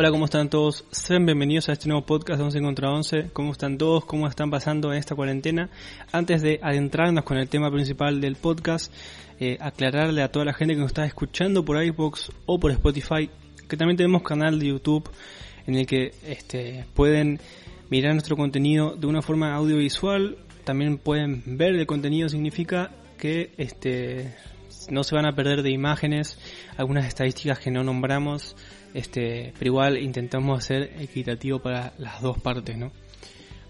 Hola, ¿cómo están todos? Sean bienvenidos a este nuevo podcast de 11 contra 11. ¿Cómo están todos? ¿Cómo están pasando en esta cuarentena? Antes de adentrarnos con el tema principal del podcast, eh, aclararle a toda la gente que nos está escuchando por iVoox o por Spotify que también tenemos canal de YouTube en el que este, pueden mirar nuestro contenido de una forma audiovisual. También pueden ver el contenido, significa que este, no se van a perder de imágenes, algunas estadísticas que no nombramos este, pero igual intentamos hacer equitativo para las dos partes, ¿no?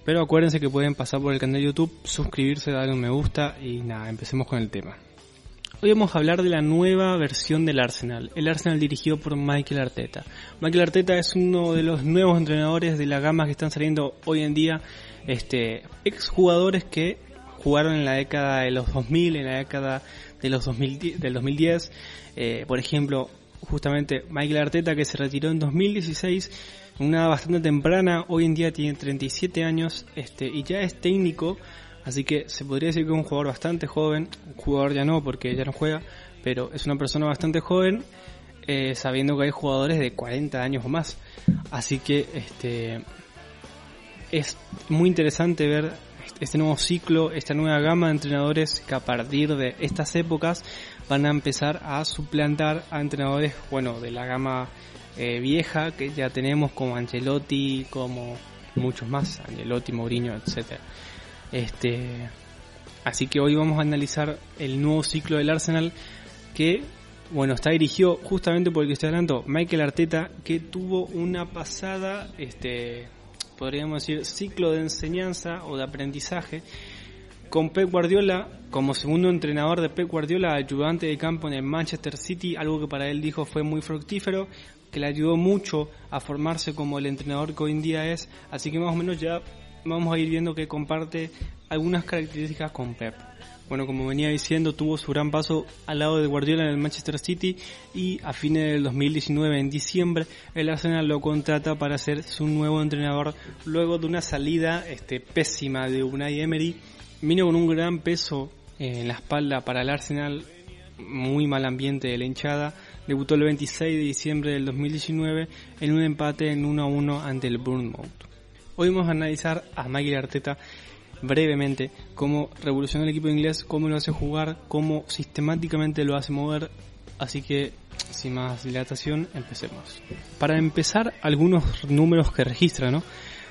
Pero acuérdense que pueden pasar por el canal de YouTube, suscribirse, darle un me gusta y nada, empecemos con el tema. Hoy vamos a hablar de la nueva versión del Arsenal, el Arsenal dirigido por Michael Arteta. Michael Arteta es uno de los nuevos entrenadores de la gama que están saliendo hoy en día, este, exjugadores que jugaron en la década de los 2000, en la década de los 2010, del 2010. Eh, por ejemplo, justamente Michael Arteta que se retiró en 2016, una bastante temprana, hoy en día tiene 37 años este, y ya es técnico, así que se podría decir que es un jugador bastante joven, un jugador ya no porque ya no juega, pero es una persona bastante joven, eh, sabiendo que hay jugadores de 40 años o más, así que este es muy interesante ver este nuevo ciclo, esta nueva gama de entrenadores que a partir de estas épocas van a empezar a suplantar a entrenadores, bueno, de la gama eh, vieja que ya tenemos como Ancelotti, como muchos más, Ancelotti, Mourinho, etcétera. Este, así que hoy vamos a analizar el nuevo ciclo del Arsenal que, bueno, está dirigido justamente por el que estoy hablando, Michael Arteta, que tuvo una pasada, este, podríamos decir, ciclo de enseñanza o de aprendizaje con Pep Guardiola como segundo entrenador de Pep Guardiola, ayudante de campo en el Manchester City, algo que para él dijo fue muy fructífero, que le ayudó mucho a formarse como el entrenador que hoy en día es, así que más o menos ya vamos a ir viendo que comparte algunas características con Pep. Bueno, como venía diciendo, tuvo su gran paso al lado de Guardiola en el Manchester City y a fines del 2019, en diciembre, el Arsenal lo contrata para ser su nuevo entrenador luego de una salida este, pésima de Unai Emery Vino con un gran peso en la espalda para el Arsenal, muy mal ambiente de la hinchada. Debutó el 26 de diciembre del 2019 en un empate en 1 a 1 ante el Bournemouth. Hoy vamos a analizar a Michael Arteta brevemente cómo revolucionó el equipo inglés, cómo lo hace jugar, cómo sistemáticamente lo hace mover. Así que, sin más dilatación, empecemos. Para empezar, algunos números que registra, ¿no?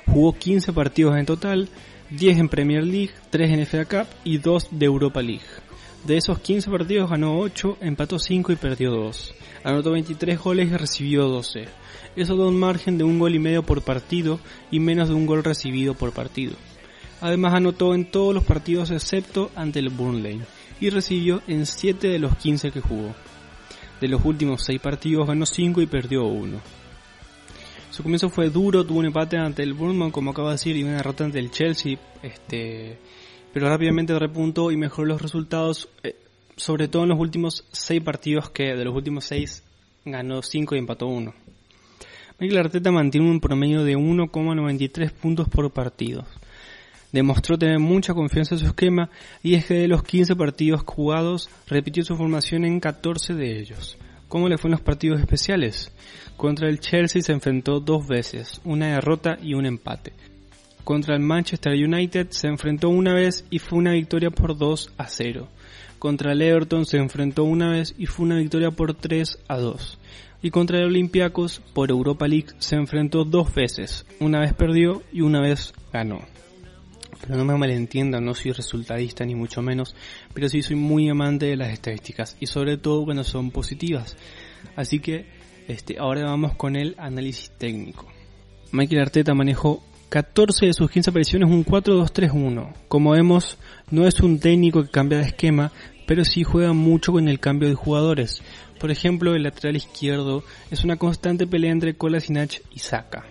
Jugó 15 partidos en total, 10 en Premier League, 3 en FA Cup y 2 de Europa League. De esos 15 partidos ganó 8, empató 5 y perdió 2. Anotó 23 goles y recibió 12. Eso da un margen de un gol y medio por partido y menos de un gol recibido por partido. Además anotó en todos los partidos excepto ante el Burnley y recibió en 7 de los 15 que jugó. De los últimos 6 partidos ganó 5 y perdió 1. Su comienzo fue duro, tuvo un empate ante el Bournemouth, como acabo de decir, y una derrota ante el Chelsea, este, pero rápidamente repuntó y mejoró los resultados, eh, sobre todo en los últimos seis partidos que de los últimos seis ganó 5 y empató 1. Michael Arteta mantiene un promedio de 1,93 puntos por partido. Demostró tener mucha confianza en su esquema y es que de los 15 partidos jugados repitió su formación en 14 de ellos. ¿Cómo le fue en los partidos especiales? Contra el Chelsea se enfrentó dos veces, una derrota y un empate. Contra el Manchester United se enfrentó una vez y fue una victoria por 2 a 0. Contra el Everton se enfrentó una vez y fue una victoria por 3 a 2. Y contra el Olympiacos por Europa League se enfrentó dos veces, una vez perdió y una vez ganó. Pero no me malentiendan, no soy resultadista ni mucho menos, pero sí soy muy amante de las estadísticas y sobre todo cuando son positivas. Así que este, ahora vamos con el análisis técnico. Michael Arteta manejó 14 de sus 15 apariciones un 4-2-3-1. Como vemos, no es un técnico que cambia de esquema, pero sí juega mucho con el cambio de jugadores. Por ejemplo, el lateral izquierdo es una constante pelea entre Kolasinac y Saka.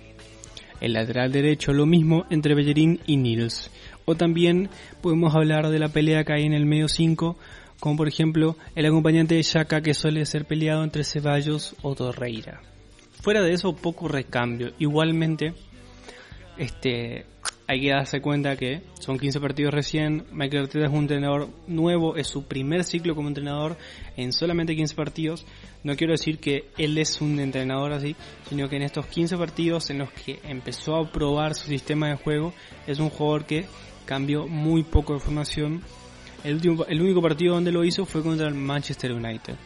El lateral derecho lo mismo entre Bellerín y Nils. O también podemos hablar de la pelea que hay en el medio 5, como por ejemplo el acompañante de Saka que suele ser peleado entre Ceballos o Torreira. Fuera de eso, poco recambio. Igualmente, este, hay que darse cuenta que son 15 partidos recién, Michael Arteta es un entrenador nuevo, es su primer ciclo como entrenador en solamente 15 partidos. No quiero decir que él es un entrenador así, sino que en estos 15 partidos en los que empezó a probar su sistema de juego, es un jugador que cambió muy poco de formación. El, último, el único partido donde lo hizo fue contra el Manchester United.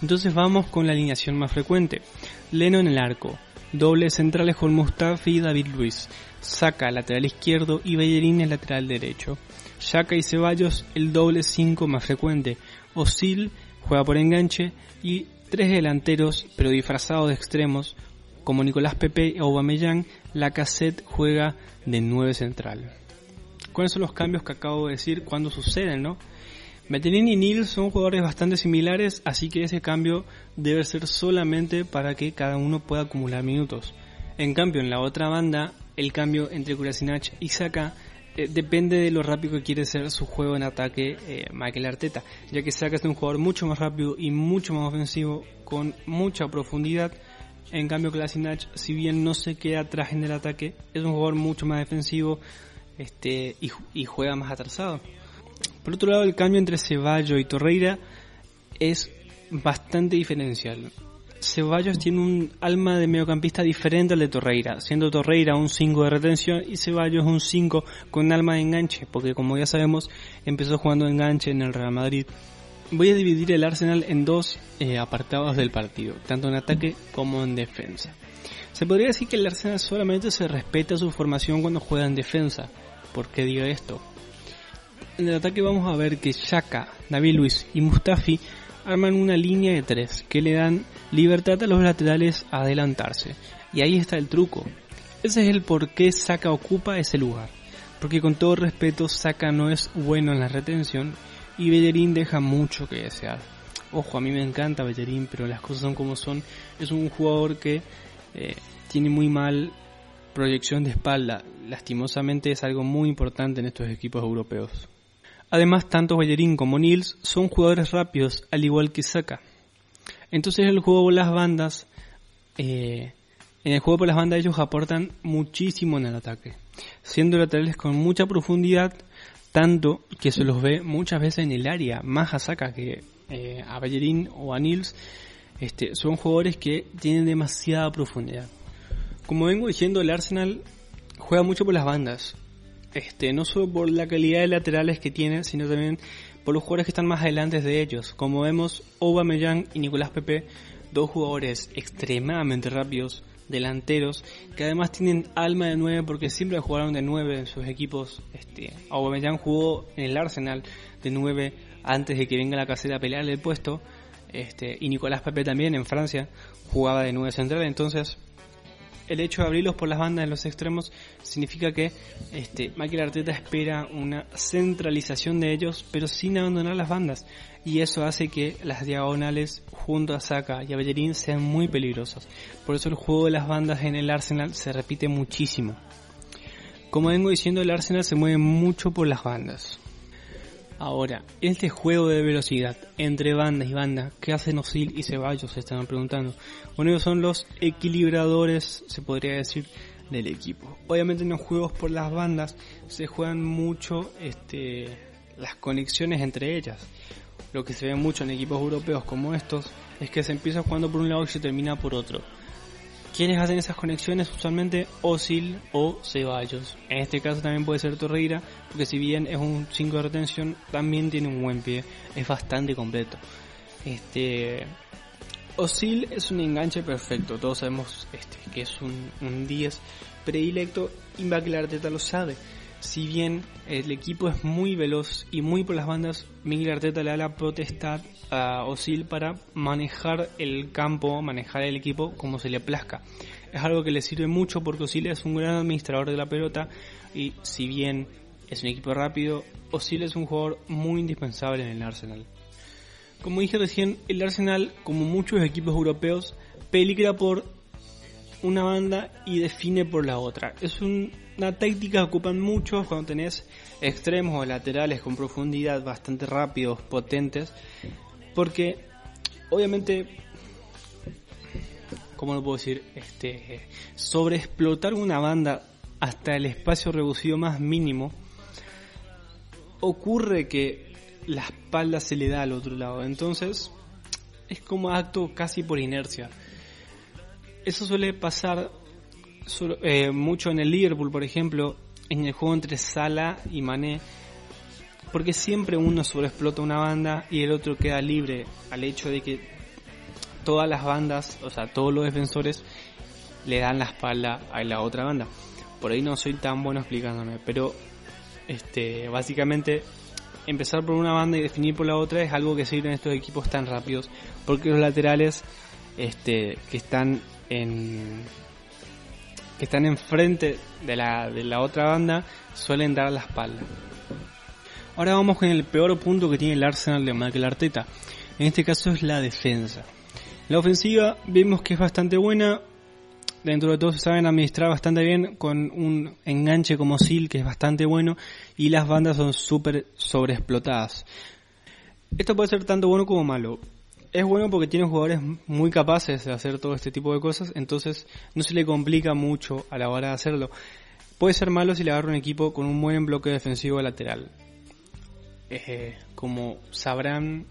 Entonces vamos con la alineación más frecuente. Leno en el arco, Dobles centrales con Mustafi y David Luis. Saca lateral izquierdo y Bellerín el lateral derecho. Shaka y Ceballos el doble 5 más frecuente. Osil juega por enganche y tres delanteros pero disfrazados de extremos como Nicolás Pepe o Aubameyang, la cassette juega de 9 central. ¿Cuáles son los cambios que acabo de decir cuando suceden, no? Metelin y Nils son jugadores bastante similares, así que ese cambio debe ser solamente para que cada uno pueda acumular minutos. En cambio, en la otra banda, el cambio entre Kurasinach y Saka eh, depende de lo rápido que quiere ser su juego en ataque eh, Michael Arteta, ya que Saka es un jugador mucho más rápido y mucho más ofensivo, con mucha profundidad. En cambio, Kurasinach, si bien no se queda atrás en el ataque, es un jugador mucho más defensivo este, y, y juega más atrasado. Por otro lado, el cambio entre Ceballos y Torreira es bastante diferencial. Ceballos tiene un alma de mediocampista diferente al de Torreira, siendo Torreira un 5 de retención y Ceballos un 5 con alma de enganche, porque como ya sabemos empezó jugando enganche en el Real Madrid. Voy a dividir el Arsenal en dos eh, apartados del partido, tanto en ataque como en defensa. Se podría decir que el Arsenal solamente se respeta su formación cuando juega en defensa. ¿Por qué digo esto? En el ataque vamos a ver que Shaka, David Luis y Mustafi arman una línea de tres que le dan libertad a los laterales a adelantarse. Y ahí está el truco. Ese es el por qué Saka ocupa ese lugar. Porque con todo respeto, Saka no es bueno en la retención y Bellerín deja mucho que desear. Ojo, a mí me encanta Bellerín, pero las cosas son como son. Es un jugador que eh, tiene muy mal proyección de espalda. Lastimosamente es algo muy importante en estos equipos europeos. Además, tanto Bellerín como Nils son jugadores rápidos, al igual que Saka. Entonces el juego por las bandas, eh, en el juego por las bandas ellos aportan muchísimo en el ataque, siendo laterales con mucha profundidad, tanto que se los ve muchas veces en el área, más a Saka que eh, a Bellerín o a Nils, este, son jugadores que tienen demasiada profundidad. Como vengo diciendo, el Arsenal juega mucho por las bandas, este, no solo por la calidad de laterales que tiene, sino también por los jugadores que están más adelante de ellos. Como vemos, Aubameyang y Nicolás Pepe, dos jugadores extremadamente rápidos, delanteros, que además tienen alma de 9 porque siempre jugaron de 9 en sus equipos. Este, Aubameyang jugó en el Arsenal de 9 antes de que venga la casera a pelearle el puesto. Este, y Nicolás Pepe también en Francia jugaba de 9 central, entonces el hecho de abrirlos por las bandas en los extremos significa que este, Michael Arteta espera una centralización de ellos, pero sin abandonar las bandas. Y eso hace que las diagonales junto a Saka y a Bellerín sean muy peligrosas. Por eso el juego de las bandas en el Arsenal se repite muchísimo. Como vengo diciendo, el Arsenal se mueve mucho por las bandas. Ahora, este juego de velocidad entre bandas y bandas, ¿qué hacen Osil y Ceballos? Se estaban preguntando. Bueno, ellos son los equilibradores, se podría decir, del equipo. Obviamente en los juegos por las bandas se juegan mucho este, las conexiones entre ellas. Lo que se ve mucho en equipos europeos como estos es que se empieza jugando por un lado y se termina por otro. ¿Quiénes hacen esas conexiones? Usualmente Osil o Ceballos. En este caso también puede ser Torreira, porque si bien es un 5 de retención, también tiene un buen pie, es bastante completo. Este Osil es un enganche perfecto, todos sabemos este, que es un, un 10 predilecto y Arteta lo sabe. Si bien el equipo es muy veloz y muy por las bandas, Miguel Arteta le da la a Osil para manejar el campo, manejar el equipo como se le plazca. Es algo que le sirve mucho porque Osil es un gran administrador de la pelota y si bien es un equipo rápido, Osil es un jugador muy indispensable en el Arsenal. Como dije recién, el Arsenal, como muchos equipos europeos, peligra por una banda y define por la otra. Es una táctica que ocupan muchos cuando tenés extremos o laterales con profundidad bastante rápidos, potentes, porque obviamente, ¿cómo lo puedo decir? Este, sobreexplotar una banda hasta el espacio reducido más mínimo, ocurre que la espalda se le da al otro lado. Entonces, es como acto casi por inercia. Eso suele pasar eh, mucho en el Liverpool, por ejemplo, en el juego entre Sala y Mané, porque siempre uno sobreexplota una banda y el otro queda libre al hecho de que todas las bandas, o sea, todos los defensores le dan la espalda a la otra banda. Por ahí no soy tan bueno explicándome, pero este básicamente empezar por una banda y definir por la otra es algo que sirve en estos equipos tan rápidos, porque los laterales este que están que están enfrente de la, de la otra banda suelen dar la espalda. Ahora vamos con el peor punto que tiene el Arsenal de Michael Arteta. En este caso es la defensa. La ofensiva vemos que es bastante buena. Dentro de todo se saben administrar bastante bien con un enganche como Sil que es bastante bueno y las bandas son súper sobreexplotadas. Esto puede ser tanto bueno como malo es bueno porque tiene jugadores muy capaces de hacer todo este tipo de cosas, entonces no se le complica mucho a la hora de hacerlo. Puede ser malo si le agarra un equipo con un buen bloque defensivo lateral. Eh, como sabrán,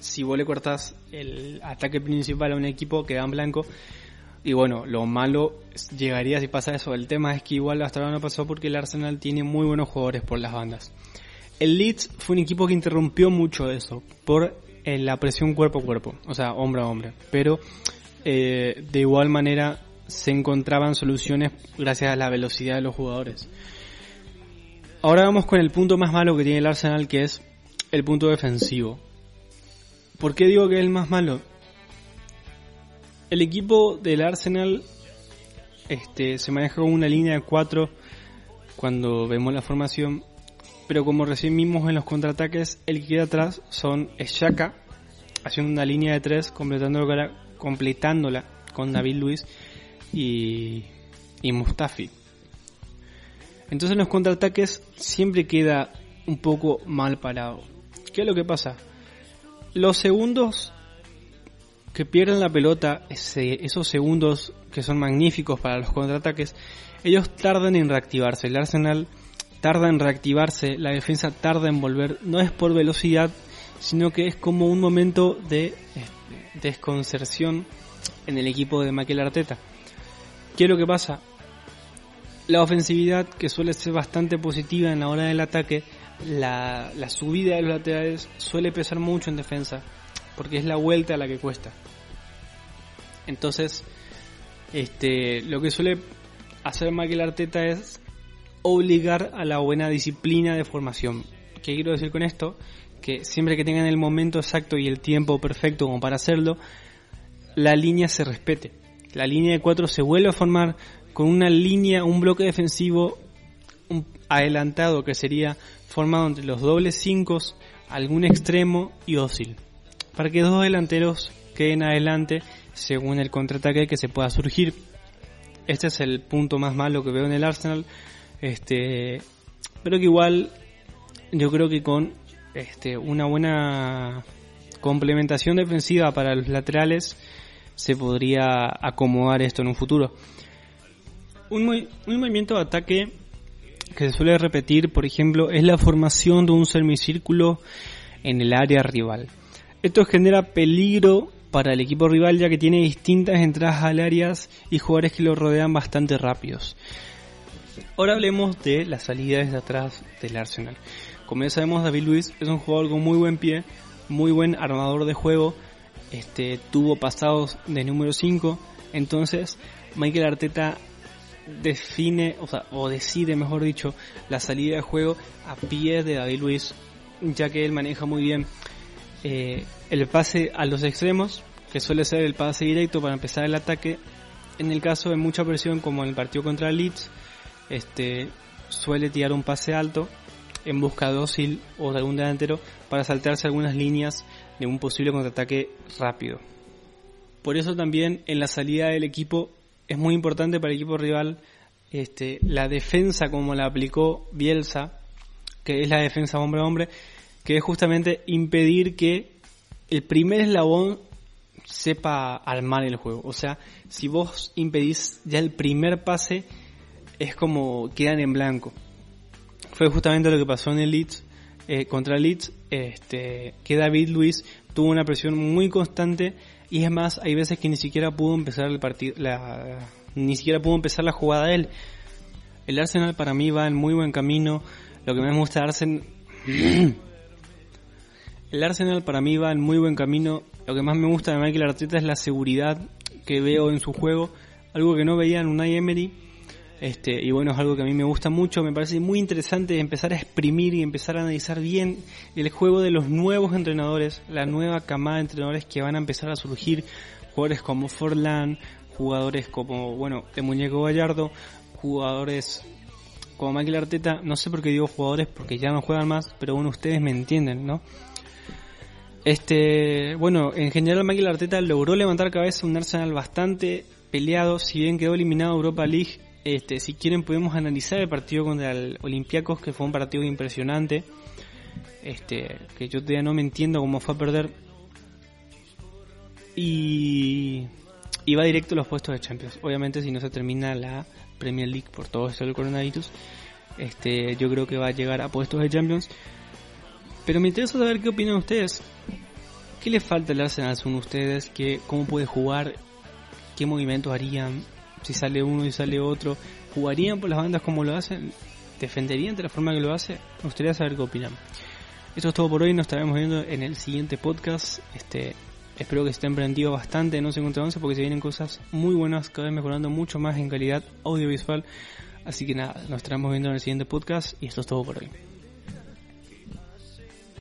si vos le cortás el ataque principal a un equipo queda en blanco. Y bueno, lo malo llegaría si pasa eso. El tema es que igual hasta ahora no pasó porque el Arsenal tiene muy buenos jugadores por las bandas. El Leeds fue un equipo que interrumpió mucho eso por en la presión cuerpo a cuerpo, o sea, hombre a hombre. Pero eh, de igual manera se encontraban soluciones gracias a la velocidad de los jugadores. Ahora vamos con el punto más malo que tiene el Arsenal, que es el punto defensivo. ¿Por qué digo que es el más malo? El equipo del Arsenal este, se maneja con una línea de 4 cuando vemos la formación pero como recién vimos en los contraataques, el que queda atrás son Shaka, haciendo una línea de tres, completándola, completándola con David Luis y, y Mustafi. Entonces en los contraataques siempre queda un poco mal parado. ¿Qué es lo que pasa? Los segundos que pierden la pelota, esos segundos que son magníficos para los contraataques, ellos tardan en reactivarse. El Arsenal tarda en reactivarse, la defensa tarda en volver, no es por velocidad, sino que es como un momento de este, desconcerción en el equipo de Michael Arteta. ¿Qué es lo que pasa? La ofensividad, que suele ser bastante positiva en la hora del ataque, la, la subida de los laterales suele pesar mucho en defensa, porque es la vuelta a la que cuesta. Entonces, este, lo que suele hacer Michael Arteta es obligar a la buena disciplina de formación. ¿Qué quiero decir con esto? Que siempre que tengan el momento exacto y el tiempo perfecto como para hacerlo, la línea se respete. La línea de cuatro se vuelve a formar con una línea, un bloque defensivo adelantado que sería formado entre los dobles cinco, algún extremo y ósil. Para que dos delanteros queden adelante según el contraataque que se pueda surgir. Este es el punto más malo que veo en el Arsenal este, pero que igual yo creo que con este, una buena complementación defensiva para los laterales se podría acomodar esto en un futuro. Un, un movimiento de ataque que se suele repetir, por ejemplo, es la formación de un semicírculo en el área rival. Esto genera peligro para el equipo rival ya que tiene distintas entradas al área y jugadores que lo rodean bastante rápidos. Ahora hablemos de las salidas de atrás del Arsenal. Como ya sabemos, David Luis es un jugador con muy buen pie, muy buen armador de juego, este, tuvo pasados de número 5, entonces Michael Arteta define, o decide, mejor dicho, la salida de juego a pie de David Luis, ya que él maneja muy bien eh, el pase a los extremos, que suele ser el pase directo para empezar el ataque. En el caso de mucha presión, como en el partido contra Leeds, este, suele tirar un pase alto en busca dócil o de algún delantero para saltarse algunas líneas de un posible contraataque rápido. Por eso también en la salida del equipo es muy importante para el equipo rival este, la defensa como la aplicó Bielsa, que es la defensa hombre a hombre, que es justamente impedir que el primer eslabón sepa armar el juego. O sea, si vos impedís ya el primer pase, es como quedan en blanco. Fue justamente lo que pasó en el Leeds, eh, contra el Leeds, este, que David Luis tuvo una presión muy constante y es más, hay veces que ni siquiera pudo empezar el partido, la, ni siquiera pudo empezar la jugada él. El Arsenal para mí va en muy buen camino. Lo que me gusta de Arsenal... el Arsenal para mí va en muy buen camino. Lo que más me gusta de Michael Arteta es la seguridad que veo en su juego. Algo que no veía en Emery. Este, y bueno, es algo que a mí me gusta mucho, me parece muy interesante empezar a exprimir y empezar a analizar bien el juego de los nuevos entrenadores, la nueva camada de entrenadores que van a empezar a surgir, jugadores como Forlán, jugadores como, bueno, de Muñeco Gallardo, jugadores como Michael Arteta, no sé por qué digo jugadores porque ya no juegan más, pero bueno, ustedes me entienden, ¿no? Este, bueno, en general Michael Arteta logró levantar cabeza un Arsenal bastante peleado, si bien quedó eliminado Europa League este, si quieren podemos analizar el partido contra el Olympiacos, que fue un partido impresionante. Este, que yo todavía no me entiendo cómo fue a perder. Y, y va directo a los puestos de Champions. Obviamente si no se termina la Premier League por todo esto del coronavirus, este, yo creo que va a llegar a puestos de Champions. Pero me interesa saber qué opinan ustedes. ¿Qué le falta al Arsenal según ustedes? ¿Qué, ¿Cómo puede jugar? ¿Qué movimientos harían? Si sale uno y sale otro, ¿jugarían por las bandas como lo hacen? ¿Defenderían de la forma que lo hace? Me gustaría saber qué opinan. Esto es todo por hoy, nos estaremos viendo en el siguiente podcast. Este, espero que estén prendidos bastante no se 11 porque se vienen cosas muy buenas, cada vez mejorando mucho más en calidad audiovisual. Así que nada, nos estaremos viendo en el siguiente podcast y esto es todo por hoy.